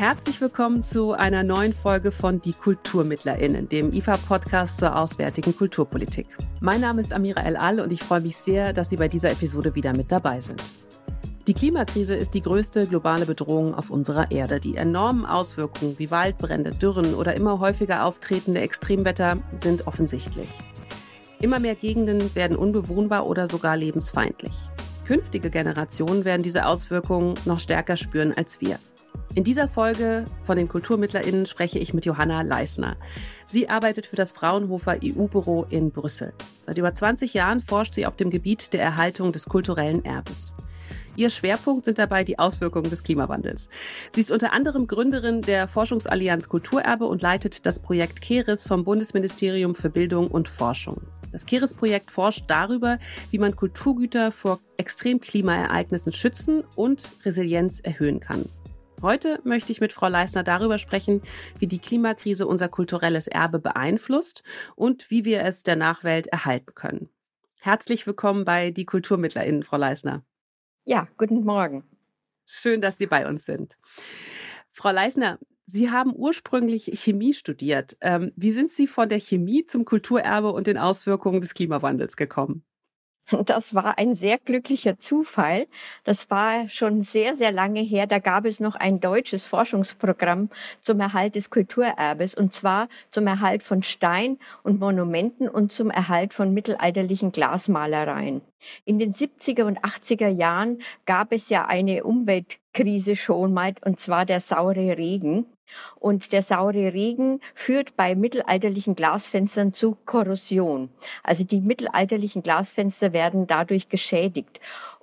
Herzlich willkommen zu einer neuen Folge von Die KulturmittlerInnen, dem IFA-Podcast zur auswärtigen Kulturpolitik. Mein Name ist Amira El-Al und ich freue mich sehr, dass Sie bei dieser Episode wieder mit dabei sind. Die Klimakrise ist die größte globale Bedrohung auf unserer Erde. Die enormen Auswirkungen wie Waldbrände, Dürren oder immer häufiger auftretende Extremwetter sind offensichtlich. Immer mehr Gegenden werden unbewohnbar oder sogar lebensfeindlich. Künftige Generationen werden diese Auswirkungen noch stärker spüren als wir. In dieser Folge von den KulturmittlerInnen spreche ich mit Johanna Leisner. Sie arbeitet für das Fraunhofer EU-Büro in Brüssel. Seit über 20 Jahren forscht sie auf dem Gebiet der Erhaltung des kulturellen Erbes. Ihr Schwerpunkt sind dabei die Auswirkungen des Klimawandels. Sie ist unter anderem Gründerin der Forschungsallianz Kulturerbe und leitet das Projekt KERES vom Bundesministerium für Bildung und Forschung. Das KERES-Projekt forscht darüber, wie man Kulturgüter vor Extremklimaereignissen schützen und Resilienz erhöhen kann. Heute möchte ich mit Frau Leisner darüber sprechen, wie die Klimakrise unser kulturelles Erbe beeinflusst und wie wir es der Nachwelt erhalten können. Herzlich willkommen bei Die KulturmittlerInnen, Frau Leisner. Ja, guten Morgen. Schön, dass Sie bei uns sind. Frau Leisner, Sie haben ursprünglich Chemie studiert. Ähm, wie sind Sie von der Chemie zum Kulturerbe und den Auswirkungen des Klimawandels gekommen? Das war ein sehr glücklicher Zufall. Das war schon sehr, sehr lange her. Da gab es noch ein deutsches Forschungsprogramm zum Erhalt des Kulturerbes und zwar zum Erhalt von Stein und Monumenten und zum Erhalt von mittelalterlichen Glasmalereien. In den 70er und 80er Jahren gab es ja eine Umweltkrise schon mal und zwar der saure Regen. Und der saure Regen führt bei mittelalterlichen Glasfenstern zu Korrosion. Also die mittelalterlichen Glasfenster werden dadurch geschädigt.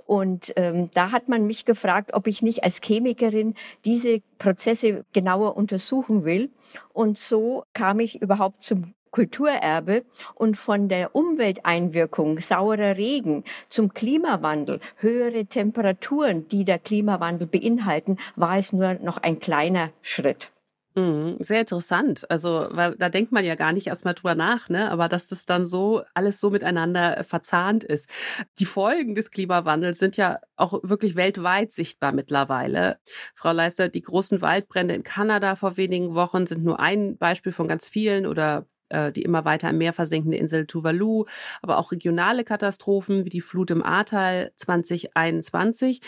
Und ähm, da hat man mich gefragt, ob ich nicht als Chemikerin diese Prozesse genauer untersuchen will. Und so kam ich überhaupt zum Kulturerbe und von der Umwelteinwirkung, saurer Regen zum Klimawandel, höhere Temperaturen, die der Klimawandel beinhalten, war es nur noch ein kleiner Schritt. Mhm, sehr interessant. Also, weil da denkt man ja gar nicht erstmal drüber nach, ne? Aber dass das dann so alles so miteinander äh, verzahnt ist. Die Folgen des Klimawandels sind ja auch wirklich weltweit sichtbar mittlerweile. Frau Leister, die großen Waldbrände in Kanada vor wenigen Wochen sind nur ein Beispiel von ganz vielen oder äh, die immer weiter im Meer versinkende Insel Tuvalu, aber auch regionale Katastrophen wie die Flut im Ahrtal 2021.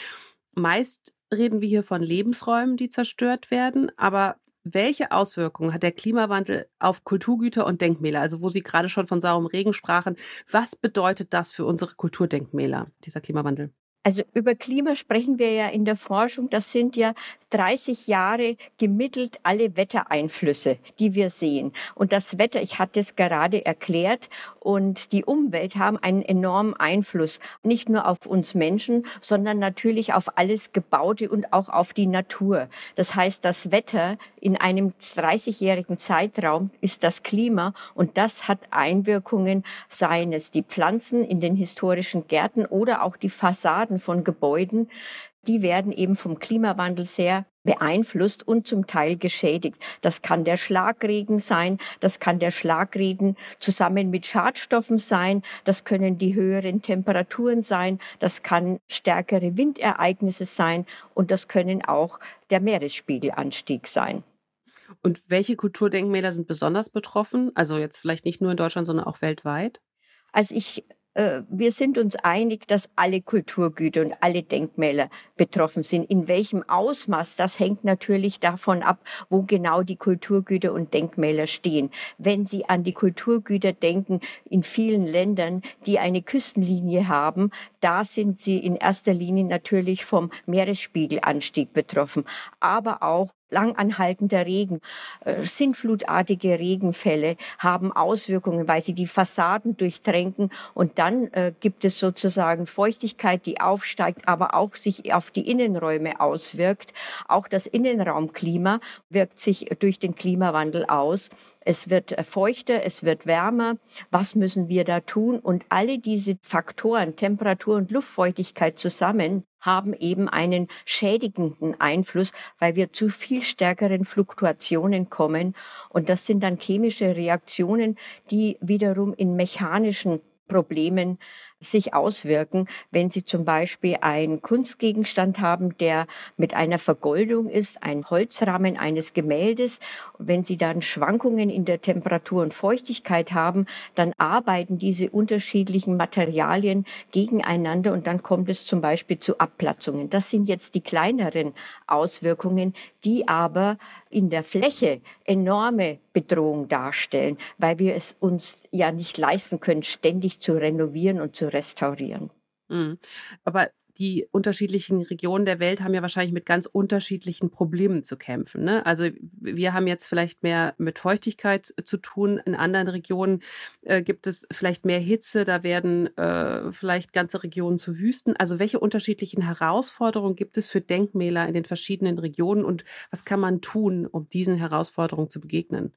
Meist reden wir hier von Lebensräumen, die zerstört werden, aber welche Auswirkungen hat der Klimawandel auf Kulturgüter und Denkmäler? Also wo Sie gerade schon von saurem Regen sprachen, was bedeutet das für unsere Kulturdenkmäler, dieser Klimawandel? Also über Klima sprechen wir ja in der Forschung. Das sind ja 30 Jahre gemittelt alle Wettereinflüsse, die wir sehen. Und das Wetter, ich hatte es gerade erklärt, und die Umwelt haben einen enormen Einfluss, nicht nur auf uns Menschen, sondern natürlich auf alles Gebaute und auch auf die Natur. Das heißt, das Wetter in einem 30-jährigen Zeitraum ist das Klima und das hat Einwirkungen, seien es die Pflanzen in den historischen Gärten oder auch die Fassaden von Gebäuden, die werden eben vom Klimawandel sehr beeinflusst und zum Teil geschädigt. Das kann der Schlagregen sein, das kann der Schlagregen zusammen mit Schadstoffen sein, das können die höheren Temperaturen sein, das kann stärkere Windereignisse sein und das können auch der Meeresspiegelanstieg sein. Und welche Kulturdenkmäler sind besonders betroffen? Also jetzt vielleicht nicht nur in Deutschland, sondern auch weltweit? Also ich wir sind uns einig, dass alle Kulturgüter und alle Denkmäler betroffen sind. In welchem Ausmaß, das hängt natürlich davon ab, wo genau die Kulturgüter und Denkmäler stehen. Wenn Sie an die Kulturgüter denken in vielen Ländern, die eine Küstenlinie haben, da sind sie in erster Linie natürlich vom Meeresspiegelanstieg betroffen, aber auch langanhaltender Regen, äh, sinnflutartige Regenfälle haben Auswirkungen, weil sie die Fassaden durchtränken und dann äh, gibt es sozusagen Feuchtigkeit, die aufsteigt, aber auch sich auf die Innenräume auswirkt. Auch das Innenraumklima wirkt sich durch den Klimawandel aus. Es wird äh, feuchter, es wird wärmer. Was müssen wir da tun? Und alle diese Faktoren, Temperatur und Luftfeuchtigkeit zusammen, haben eben einen schädigenden Einfluss, weil wir zu viel stärkeren Fluktuationen kommen. Und das sind dann chemische Reaktionen, die wiederum in mechanischen Problemen sich auswirken, wenn Sie zum Beispiel einen Kunstgegenstand haben, der mit einer Vergoldung ist, ein Holzrahmen eines Gemäldes. Wenn Sie dann Schwankungen in der Temperatur und Feuchtigkeit haben, dann arbeiten diese unterschiedlichen Materialien gegeneinander und dann kommt es zum Beispiel zu Abplatzungen. Das sind jetzt die kleineren Auswirkungen, die aber in der Fläche enorme Bedrohung darstellen, weil wir es uns ja nicht leisten können, ständig zu renovieren und zu restaurieren. Mhm. Aber die unterschiedlichen Regionen der Welt haben ja wahrscheinlich mit ganz unterschiedlichen Problemen zu kämpfen. Ne? Also wir haben jetzt vielleicht mehr mit Feuchtigkeit zu tun. In anderen Regionen äh, gibt es vielleicht mehr Hitze. Da werden äh, vielleicht ganze Regionen zu Wüsten. Also welche unterschiedlichen Herausforderungen gibt es für Denkmäler in den verschiedenen Regionen und was kann man tun, um diesen Herausforderungen zu begegnen?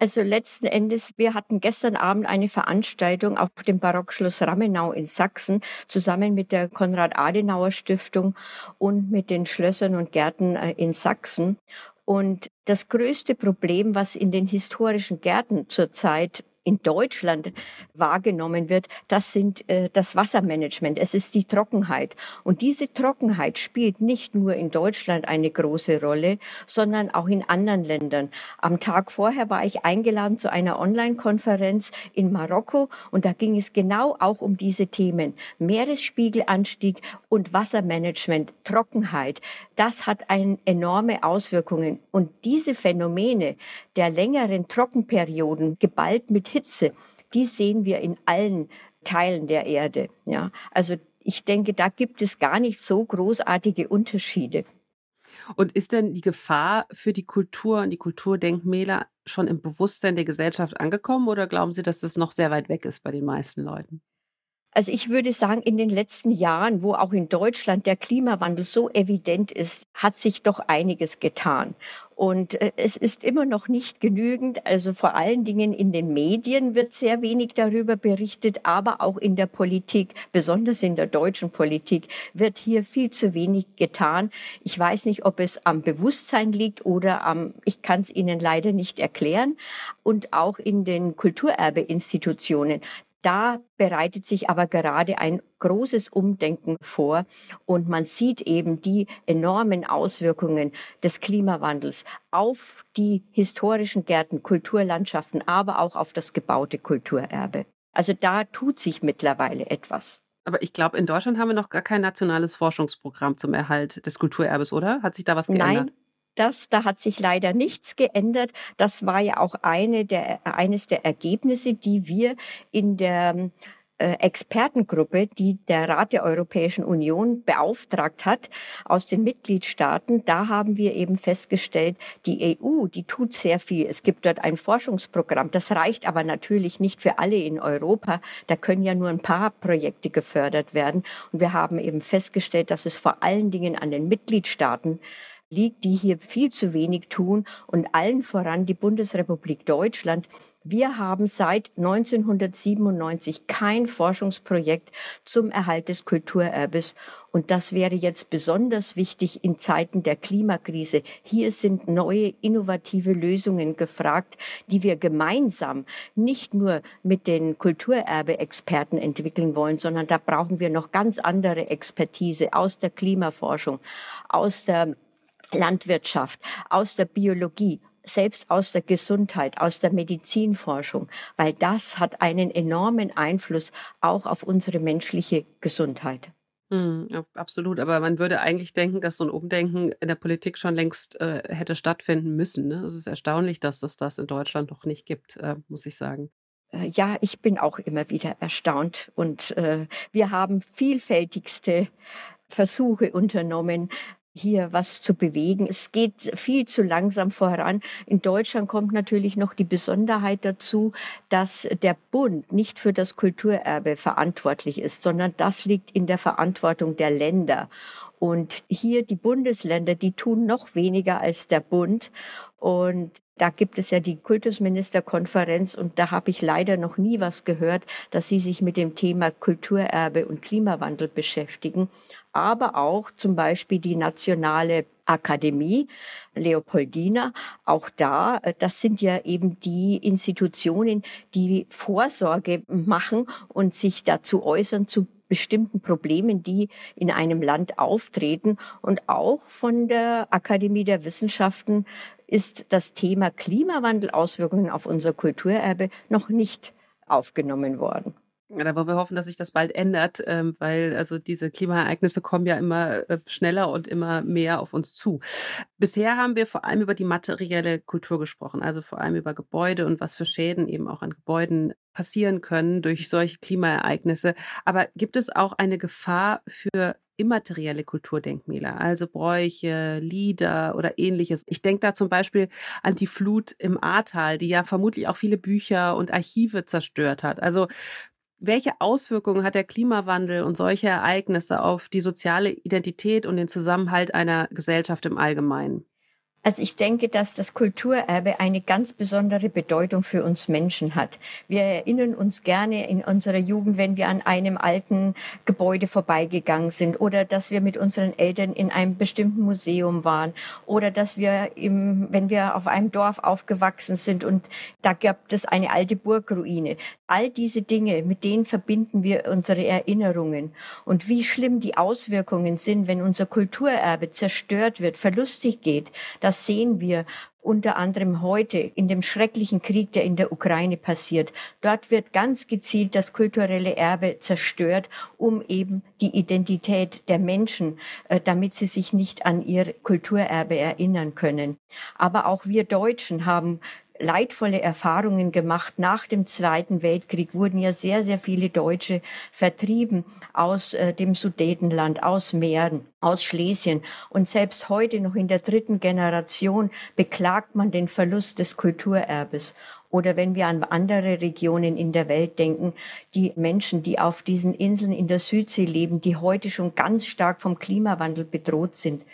Also letzten Endes, wir hatten gestern Abend eine Veranstaltung auf dem Barockschloss Ramenau in Sachsen zusammen mit der Konrad-Adenauer-Stiftung und mit den Schlössern und Gärten äh, in Sachsen. Und das größte Problem, was in den historischen Gärten zurzeit in Deutschland wahrgenommen wird, das sind äh, das Wassermanagement. Es ist die Trockenheit. Und diese Trockenheit spielt nicht nur in Deutschland eine große Rolle, sondern auch in anderen Ländern. Am Tag vorher war ich eingeladen zu einer Online-Konferenz in Marokko und da ging es genau auch um diese Themen. Meeresspiegelanstieg und Wassermanagement, Trockenheit. Das hat eine enorme Auswirkungen. Und diese Phänomene der längeren Trockenperioden geballt mit Hitze, die sehen wir in allen Teilen der Erde. Ja, also ich denke, da gibt es gar nicht so großartige Unterschiede. Und ist denn die Gefahr für die Kultur und die Kulturdenkmäler schon im Bewusstsein der Gesellschaft angekommen oder glauben Sie, dass das noch sehr weit weg ist bei den meisten Leuten? Also ich würde sagen, in den letzten Jahren, wo auch in Deutschland der Klimawandel so evident ist, hat sich doch einiges getan. Und äh, es ist immer noch nicht genügend. Also vor allen Dingen in den Medien wird sehr wenig darüber berichtet, aber auch in der Politik, besonders in der deutschen Politik, wird hier viel zu wenig getan. Ich weiß nicht, ob es am Bewusstsein liegt oder am, ich kann es Ihnen leider nicht erklären. Und auch in den Kulturerbeinstitutionen. Da bereitet sich aber gerade ein großes Umdenken vor und man sieht eben die enormen Auswirkungen des Klimawandels auf die historischen Gärten, Kulturlandschaften, aber auch auf das gebaute Kulturerbe. Also da tut sich mittlerweile etwas. Aber ich glaube, in Deutschland haben wir noch gar kein nationales Forschungsprogramm zum Erhalt des Kulturerbes, oder? Hat sich da was geändert? Nein, das, da hat sich leider nichts geändert. Das war ja auch eine der, eines der Ergebnisse, die wir in der äh, Expertengruppe, die der Rat der Europäischen Union beauftragt hat aus den Mitgliedstaaten, da haben wir eben festgestellt, die EU, die tut sehr viel. Es gibt dort ein Forschungsprogramm. Das reicht aber natürlich nicht für alle in Europa. Da können ja nur ein paar Projekte gefördert werden. Und wir haben eben festgestellt, dass es vor allen Dingen an den Mitgliedstaaten liegt, die hier viel zu wenig tun und allen voran die Bundesrepublik Deutschland. Wir haben seit 1997 kein Forschungsprojekt zum Erhalt des Kulturerbes. Und das wäre jetzt besonders wichtig in Zeiten der Klimakrise. Hier sind neue, innovative Lösungen gefragt, die wir gemeinsam nicht nur mit den Kulturerbe-Experten entwickeln wollen, sondern da brauchen wir noch ganz andere Expertise aus der Klimaforschung, aus der Landwirtschaft, aus der Biologie, selbst aus der Gesundheit, aus der Medizinforschung, weil das hat einen enormen Einfluss auch auf unsere menschliche Gesundheit. Mhm, absolut, aber man würde eigentlich denken, dass so ein Umdenken in der Politik schon längst äh, hätte stattfinden müssen. Ne? Es ist erstaunlich, dass es das in Deutschland noch nicht gibt, äh, muss ich sagen. Äh, ja, ich bin auch immer wieder erstaunt und äh, wir haben vielfältigste Versuche unternommen, hier was zu bewegen. Es geht viel zu langsam voran. In Deutschland kommt natürlich noch die Besonderheit dazu, dass der Bund nicht für das Kulturerbe verantwortlich ist, sondern das liegt in der Verantwortung der Länder. Und hier die Bundesländer, die tun noch weniger als der Bund. Und Da gibt es ja die Kultusministerkonferenz und da habe ich leider noch nie was gehört, dass sie sich mit dem Thema Kulturerbe und Klimawandel beschäftigen. Aber auch zum Beispiel die Nationale Akademie Leopoldina. Auch da, äh, das sind ja eben die Institutionen, die Vorsorge machen und sich dazu äußern zu bestimmten Problemen, die in einem Land auftreten. Und auch von der Akademie der Wissenschaften ist das Thema Klimawandel, Auswirkungen auf unser Kulturerbe noch nicht aufgenommen worden. Da wollen wir hoffen, dass sich das bald ändert, ähm, weil also diese Klimaereignisse kommen ja immer äh, schneller und immer mehr auf uns zu. Bisher haben wir vor allem über die materielle Kultur gesprochen, also vor allem über Gebäude und was für Schäden eben auch an Gebäuden passieren können durch solche Klimaereignisse. Aber gibt es auch eine Gefahr für immaterielle Kulturdenkmäler, also Bräuche, Lieder oder ähnliches. Ich denke da zum Beispiel an die Flut im Ahrtal, die ja vermutlich auch viele Bücher und Archive zerstört hat. Also welche Auswirkungen hat der Klimawandel und solche Ereignisse auf die soziale Identität und den Zusammenhalt einer Gesellschaft im Allgemeinen? Also ich denke, dass das Kulturerbe eine ganz besondere Bedeutung für uns Menschen hat. Wir erinnern uns gerne in unserer Jugend, wenn wir an einem alten Gebäude vorbeigegangen sind oder dass wir mit unseren Eltern in einem bestimmten Museum waren oder dass wir im, wenn wir auf einem Dorf aufgewachsen sind und da gab es eine alte Burgruine. All diese Dinge, mit denen verbinden wir unsere Erinnerungen. Und wie schlimm die Auswirkungen sind, wenn unser Kulturerbe zerstört wird, verlustig geht, das sehen wir unter anderem heute in dem schrecklichen Krieg, der in der Ukraine passiert. Dort wird ganz gezielt das kulturelle Erbe zerstört, um eben die Identität der Menschen, äh, damit sie sich nicht an ihr Kulturerbe erinnern können. Aber auch wir Deutschen haben leidvolle Erfahrungen gemacht. Nach dem Zweiten Weltkrieg wurden ja sehr, sehr viele Deutsche vertrieben aus äh, dem Sudetenland, aus Mähren, aus Schlesien. Und selbst heute noch in der dritten Generation beklagt man den Verlust des Kulturerbes. Oder wenn wir an andere Regionen in der Welt denken, die Menschen, die auf diesen Inseln in der Südsee leben, die heute schon ganz stark vom Klimawandel bedroht sind.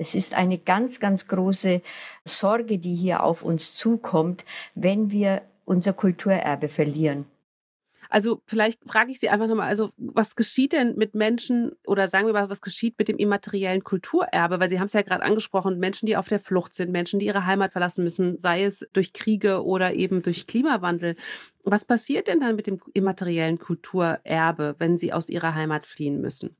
Es ist eine ganz, ganz große Sorge, die hier auf uns zukommt, wenn wir unser Kulturerbe verlieren. Also vielleicht frage ich Sie einfach nochmal, also was geschieht denn mit Menschen oder sagen wir mal, was geschieht mit dem immateriellen Kulturerbe? Weil Sie haben es ja gerade angesprochen, Menschen, die auf der Flucht sind, Menschen, die ihre Heimat verlassen müssen, sei es durch Kriege oder eben durch Klimawandel. Was passiert denn dann mit dem immateriellen Kulturerbe, wenn sie aus ihrer Heimat fliehen müssen?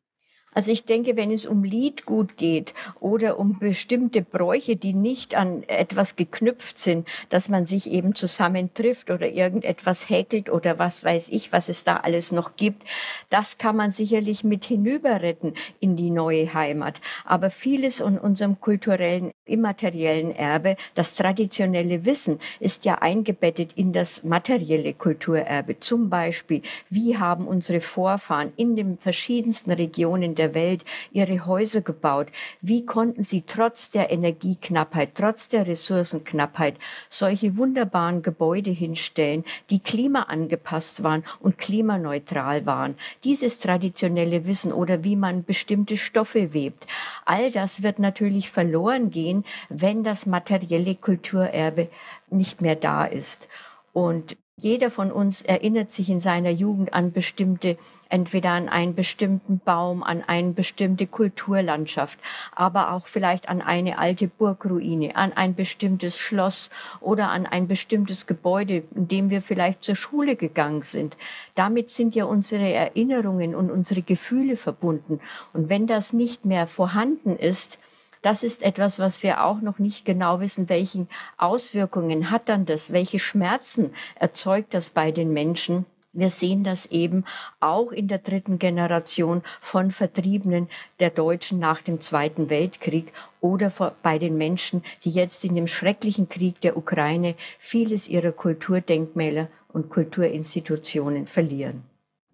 Also ich denke, wenn es um Liedgut geht oder um bestimmte Bräuche, die nicht an etwas geknüpft sind, dass man sich eben zusammentrifft oder irgendetwas häkelt oder was weiß ich, was es da alles noch gibt, das kann man sicherlich mit hinüberretten in die neue Heimat. Aber vieles von unserem kulturellen, immateriellen Erbe, das traditionelle Wissen, ist ja eingebettet in das materielle Kulturerbe. Zum Beispiel, wie haben unsere Vorfahren in den verschiedensten Regionen der Welt ihre Häuser gebaut? Wie konnten sie trotz der Energieknappheit, trotz der Ressourcenknappheit solche wunderbaren Gebäude hinstellen, die klimaangepasst waren und klimaneutral waren? Dieses traditionelle Wissen oder wie man bestimmte Stoffe webt, all das wird natürlich verloren gehen, wenn das materielle Kulturerbe nicht mehr da ist. Und jeder von uns erinnert sich in seiner Jugend an bestimmte, entweder an einen bestimmten Baum, an eine bestimmte Kulturlandschaft, aber auch vielleicht an eine alte Burgruine, an ein bestimmtes Schloss oder an ein bestimmtes Gebäude, in dem wir vielleicht zur Schule gegangen sind. Damit sind ja unsere Erinnerungen und unsere Gefühle verbunden. Und wenn das nicht mehr vorhanden ist, das ist etwas, was wir auch noch nicht genau wissen, welchen Auswirkungen hat dann das, welche Schmerzen erzeugt das bei den Menschen. Wir sehen das eben auch in der dritten Generation von Vertriebenen der Deutschen nach dem Zweiten Weltkrieg oder bei den Menschen, die jetzt in dem schrecklichen Krieg der Ukraine vieles ihrer Kulturdenkmäler und Kulturinstitutionen verlieren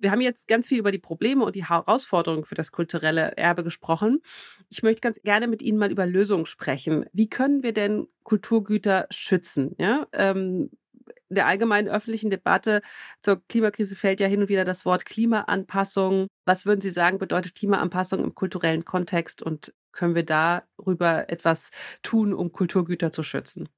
wir haben jetzt ganz viel über die Probleme und die Herausforderungen für das kulturelle Erbe gesprochen. Ich möchte ganz gerne mit Ihnen mal über Lösungen sprechen. Wie können wir denn Kulturgüter schützen? Ja, ähm, der allgemeinen öffentlichen Debatte zur Klimakrise fällt ja hin und wieder das Wort Klimaanpassung. Was würden Sie sagen, bedeutet Klimaanpassung im kulturellen Kontext und können wir darüber etwas tun, um Kulturgüter zu schützen?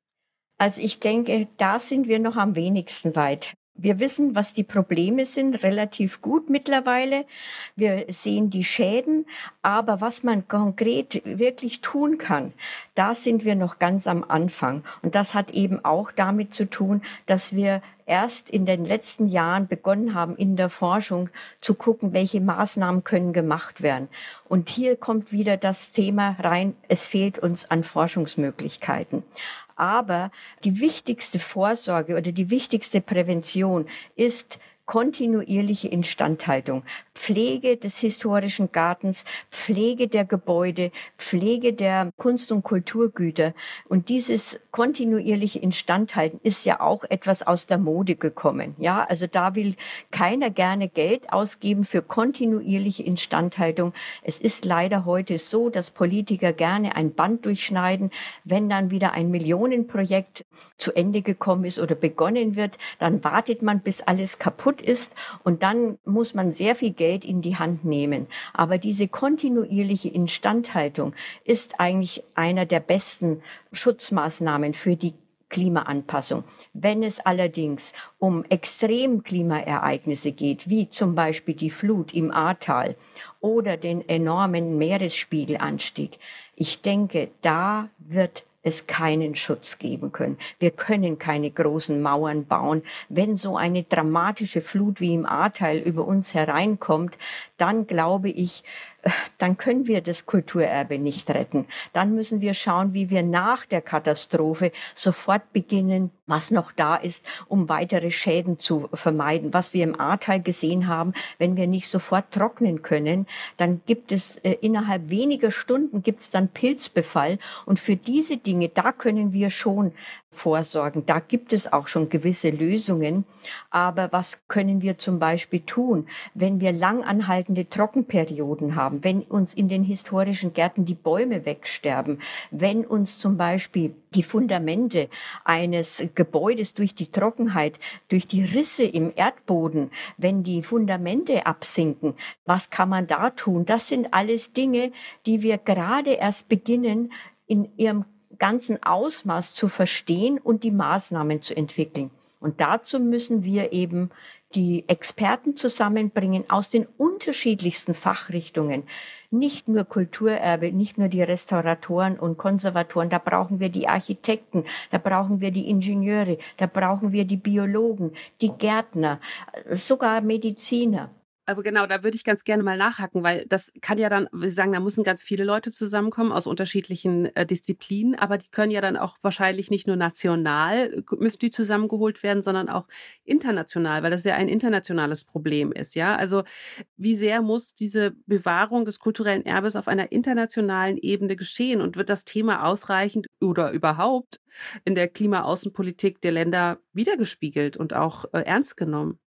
Also ich denke, da sind wir noch am wenigsten weit. Wir wissen, was die Probleme sind, relativ gut mittlerweile. Wir sehen die Schäden, aber was man konkret wirklich tun kann, da sind wir noch ganz am Anfang. Und das hat eben auch damit zu tun, dass wir erst in den letzten Jahren begonnen haben, in der Forschung zu gucken, welche Maßnahmen können gemacht werden. Und hier kommt wieder das Thema rein, es fehlt uns an Forschungsmöglichkeiten. Aber die wichtigste Vorsorge oder die wichtigste Prävention ist kontinuierliche Instandhaltung, Pflege des historischen Gartens, Pflege der Gebäude, Pflege der Kunst- und Kulturgüter. Und dieses kontinuierliche Instandhalten ist ja auch etwas aus der Mode gekommen. Ja, also da will keiner gerne Geld ausgeben für kontinuierliche Instandhaltung. Es ist leider heute so, dass Politiker gerne ein Band durchschneiden, wenn dann wieder ein Millionenprojekt zu Ende gekommen ist oder begonnen wird, dann wartet man, bis alles kaputt ist und dann muss man sehr viel Geld in die Hand nehmen. Aber diese kontinuierliche Instandhaltung ist eigentlich einer der besten Schutzmaßnahmen für die Klimaanpassung. Wenn es allerdings um Extremklimaereignisse geht, wie zum Beispiel die Flut im Ahrtal oder den enormen Meeresspiegelanstieg, ich denke, da wird es keinen Schutz geben können. Wir können keine großen Mauern bauen. Wenn so eine dramatische Flut wie im Ahrteil über uns hereinkommt, dann glaube ich, dann können wir das Kulturerbe nicht retten. Dann müssen wir schauen, wie wir nach der Katastrophe sofort beginnen, was noch da ist, um weitere Schäden zu vermeiden. Was wir im Ahrtal gesehen haben, wenn wir nicht sofort trocknen können, dann gibt es äh, innerhalb weniger Stunden gibt es dann Pilzbefall. Und für diese Dinge, da können wir schon vorsorgen. Da gibt es auch schon gewisse Lösungen. Aber was können wir zum Beispiel tun, wenn wir langanhaltende Trockenperioden haben, wenn uns in den historischen Gärten die Bäume wegsterben, wenn uns zum Beispiel die Fundamente eines Gebäudes durch die Trockenheit, durch die Risse im Erdboden, wenn die Fundamente absinken, was kann man da tun? Das sind alles Dinge, die wir gerade erst beginnen, in ihrem ganzen Ausmaß zu verstehen und die Maßnahmen zu entwickeln. Und dazu müssen wir eben die Experten zusammenbringen aus den unterschiedlichsten Fachrichtungen. Nicht nur Kulturerbe, nicht nur die Restauratoren und Konservatoren, da brauchen wir die Architekten, da brauchen wir die Ingenieure, da brauchen wir die Biologen, die Gärtner, sogar Mediziner. Aber genau, da würde ich ganz gerne mal nachhaken, weil das kann ja dann, wir sagen, da müssen ganz viele Leute zusammenkommen aus unterschiedlichen äh, Disziplinen, aber die können ja dann auch wahrscheinlich nicht nur national müssen die zusammengeholt werden, sondern auch international, weil das ja ein internationales Problem ist, ja? Also, wie sehr muss diese Bewahrung des kulturellen Erbes auf einer internationalen Ebene geschehen und wird das Thema ausreichend oder überhaupt in der Klimaaußenpolitik der Länder wiedergespiegelt und auch äh, ernst genommen?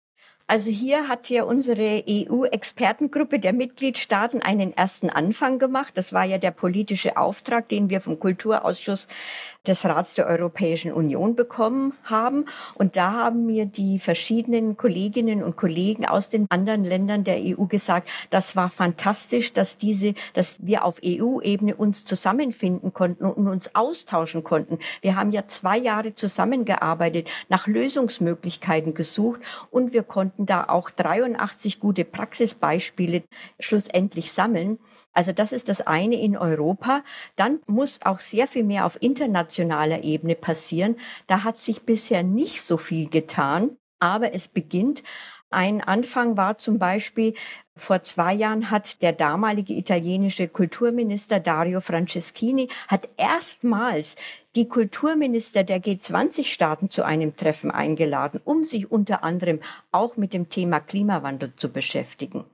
Also hier hat ja unsere EU-Expertengruppe der Mitgliedstaaten einen ersten Anfang gemacht. Das war ja der politische Auftrag, den wir vom Kulturausschuss des Rats der Europäischen Union bekommen haben. Und da haben mir die verschiedenen Kolleginnen und Kollegen aus den anderen Ländern der EU gesagt, das war fantastisch, dass diese, dass wir auf EU-Ebene uns zusammenfinden konnten und uns austauschen konnten. Wir haben ja zwei Jahre zusammengearbeitet, nach Lösungsmöglichkeiten gesucht und wir konnten da auch 83 gute Praxisbeispiele schlussendlich sammeln. Also das ist das eine in Europa. Dann muss auch sehr viel mehr auf internationaler Ebene passieren. Da hat sich bisher nicht so viel getan, aber es beginnt. Ein Anfang war zum Beispiel, vor zwei Jahren hat der damalige italienische Kulturminister Dario Franceschini hat erstmals die Kulturminister der G20-Staaten zu einem Treffen eingeladen, um sich unter anderem auch mit dem Thema Klimawandel zu beschäftigen.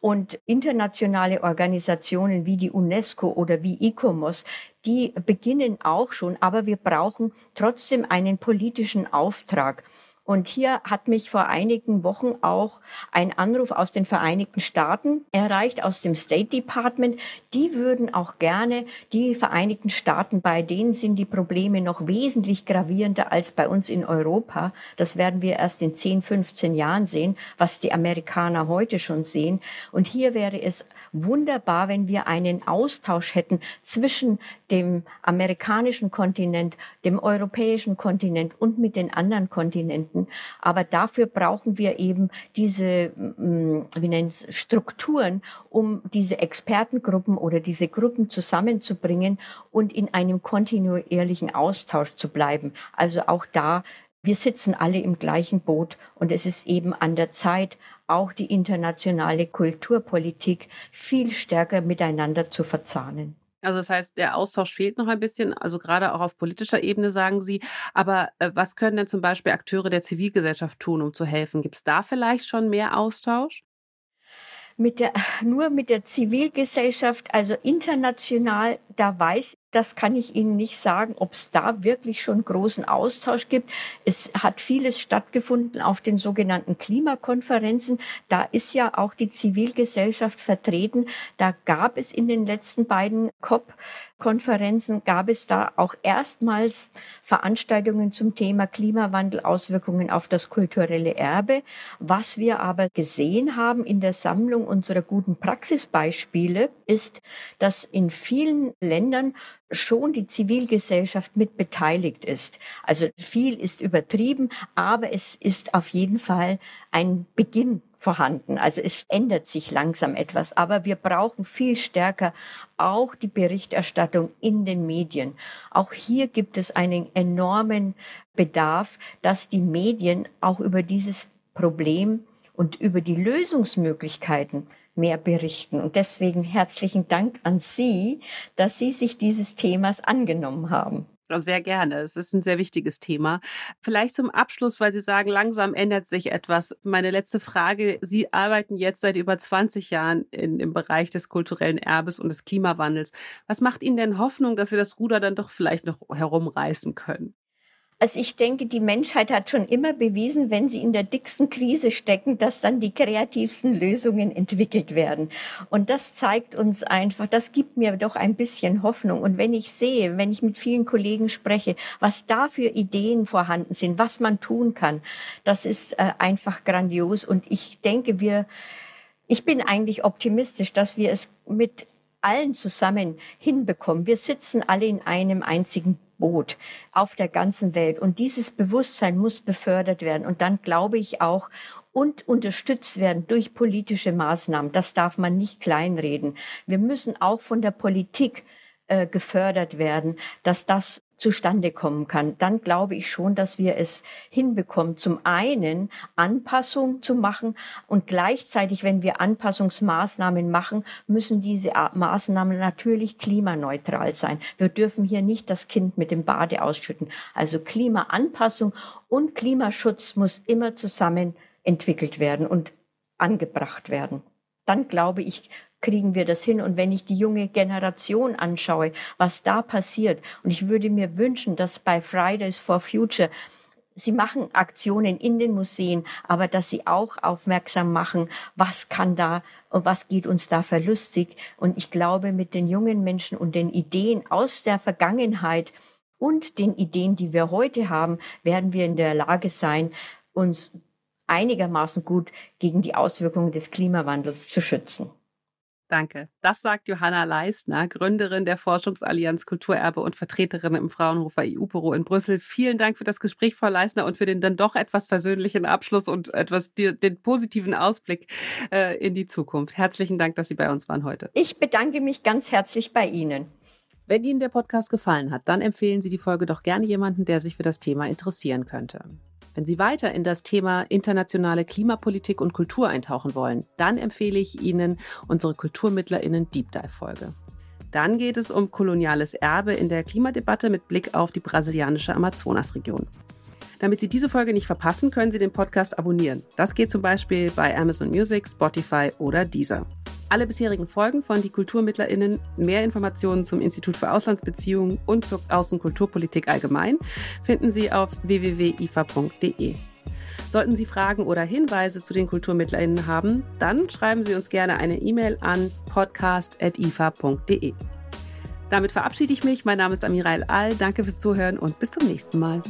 Und internationale Organisationen wie die UNESCO oder wie ICOMOS, die beginnen auch schon, aber wir brauchen trotzdem einen politischen Auftrag. Und hier hat mich vor einigen Wochen auch ein Anruf aus den Vereinigten Staaten erreicht, aus dem State Department. Die würden auch gerne die Vereinigten Staaten, bei denen sind die Probleme noch wesentlich gravierender als bei uns in Europa. Das werden wir erst in 10, 15 Jahren sehen, was die Amerikaner heute schon sehen. Und hier wäre es wunderbar, wenn wir einen Austausch hätten zwischen dem amerikanischen Kontinent, dem europäischen Kontinent und mit den anderen Kontinenten finden. Aber dafür brauchen wir eben diese, mm, wie nennt Strukturen, um diese Expertengruppen oder diese Gruppen zusammenzubringen und in einem kontinuierlichen Austausch zu bleiben. Also auch da wir sitzen alle im gleichen Boot und es ist eben an der Zeit, auch die internationale Kulturpolitik viel stärker miteinander zu verzahnen. Also das heißt, der Austausch fehlt noch ein bisschen, also gerade auch auf politischer Ebene, sagen Sie. Aber äh, was können denn zum Beispiel Akteure der Zivilgesellschaft tun, um zu helfen? Gibt es da vielleicht schon mehr Austausch? Mit der, nur mit der Zivilgesellschaft, also international, da weiß das kann ich Ihnen nicht sagen, ob es da wirklich schon großen Austausch gibt. Es hat vieles stattgefunden auf den sogenannten Klimakonferenzen. Da ist ja auch die Zivilgesellschaft vertreten. Da gab es in den letzten beiden COP-Konferenzen, gab es da auch erstmals Veranstaltungen zum Thema Klimawandel, Auswirkungen auf das kulturelle Erbe. Was wir aber gesehen haben in der Sammlung unserer guten Praxisbeispiele ist, dass in vielen Ländern schon die Zivilgesellschaft mit beteiligt ist. Also viel ist übertrieben, aber es ist auf jeden Fall ein Beginn vorhanden. Also es ändert sich langsam etwas, aber wir brauchen viel stärker auch die Berichterstattung in den Medien. Auch hier gibt es einen enormen Bedarf, dass die Medien auch über dieses Problem und über die Lösungsmöglichkeiten mehr berichten. Und deswegen herzlichen Dank an Sie, dass Sie sich dieses Themas angenommen haben. Sehr gerne. Es ist ein sehr wichtiges Thema. Vielleicht zum Abschluss, weil Sie sagen, langsam ändert sich etwas. Meine letzte Frage. Sie arbeiten jetzt seit über 20 Jahren in, im Bereich des kulturellen Erbes und des Klimawandels. Was macht Ihnen denn Hoffnung, dass wir das Ruder dann doch vielleicht noch herumreißen können? Also ich denke, die Menschheit hat schon immer bewiesen, wenn sie in der dicksten Krise stecken, dass dann die kreativsten Lösungen entwickelt werden. Und das zeigt uns einfach, das gibt mir doch ein bisschen Hoffnung. Und wenn ich sehe, wenn ich mit vielen Kollegen spreche, was da für Ideen vorhanden sind, was man tun kann, das ist äh, einfach grandios. Und ich denke, wir, ich bin eigentlich optimistisch, dass wir es mit allen zusammen hinbekommen. Wir sitzen alle in einem einzigen Boot auf der ganzen Welt. Und dieses Bewusstsein muss befördert werden. Und dann glaube ich auch, und unterstützt werden durch politische Maßnahmen. Das darf man nicht kleinreden. Wir müssen auch von der Politik äh, gefördert werden, dass das zustande kommen kann, dann glaube ich schon, dass wir es hinbekommen, zum einen Anpassung zu machen und gleichzeitig, wenn wir Anpassungsmaßnahmen machen, müssen diese Maßnahmen natürlich klimaneutral sein. Wir dürfen hier nicht das Kind mit dem Bade ausschütten. Also Klimaanpassung und Klimaschutz muss immer zusammen entwickelt werden und angebracht werden. Dann glaube ich, kriegen wir das hin. Und wenn ich die junge Generation anschaue, was da passiert, und ich würde mir wünschen, dass bei Fridays for Future Sie machen Aktionen in den Museen, aber dass sie auch aufmerksam machen, was kann da und was geht uns da verlustig. Und ich glaube, mit den jungen Menschen und den Ideen aus der Vergangenheit und den Ideen, die wir heute haben, werden wir in der Lage sein, uns einigermaßen gut gegen die Auswirkungen des Klimawandels zu schützen. Danke. Das sagt Johanna Leistner, Gründerin der Forschungsallianz Kulturerbe und Vertreterin im Fraunhofer EU-Büro in Brüssel. Vielen Dank für das Gespräch, Frau Leistner, und für den dann doch etwas versöhnlichen Abschluss und etwas den positiven Ausblick äh, in die Zukunft. Herzlichen Dank, dass Sie bei uns waren heute. Ich bedanke mich ganz herzlich bei Ihnen. Wenn Ihnen der Podcast gefallen hat, dann empfehlen Sie die Folge doch gerne jemanden, der sich für das Thema interessieren könnte. Wenn Sie weiter in das Thema internationale Klimapolitik und Kultur eintauchen wollen, dann empfehle ich Ihnen unsere KulturmittlerInnen Deep Dive Folge. Dann geht es um koloniales Erbe in der Klimadebatte mit Blick auf die brasilianische Amazonasregion. Damit Sie diese Folge nicht verpassen, können Sie den Podcast abonnieren. Das geht zum Beispiel bei Amazon Music, Spotify oder Deezer. Alle bisherigen Folgen von Die KulturmittlerInnen, mehr Informationen zum Institut für Auslandsbeziehungen und zur Außenkulturpolitik allgemein finden Sie auf www.ifa.de. Sollten Sie Fragen oder Hinweise zu den KulturmittlerInnen haben, dann schreiben Sie uns gerne eine E-Mail an podcast.ifa.de. Damit verabschiede ich mich. Mein Name ist Amira El Al. Danke fürs Zuhören und bis zum nächsten Mal.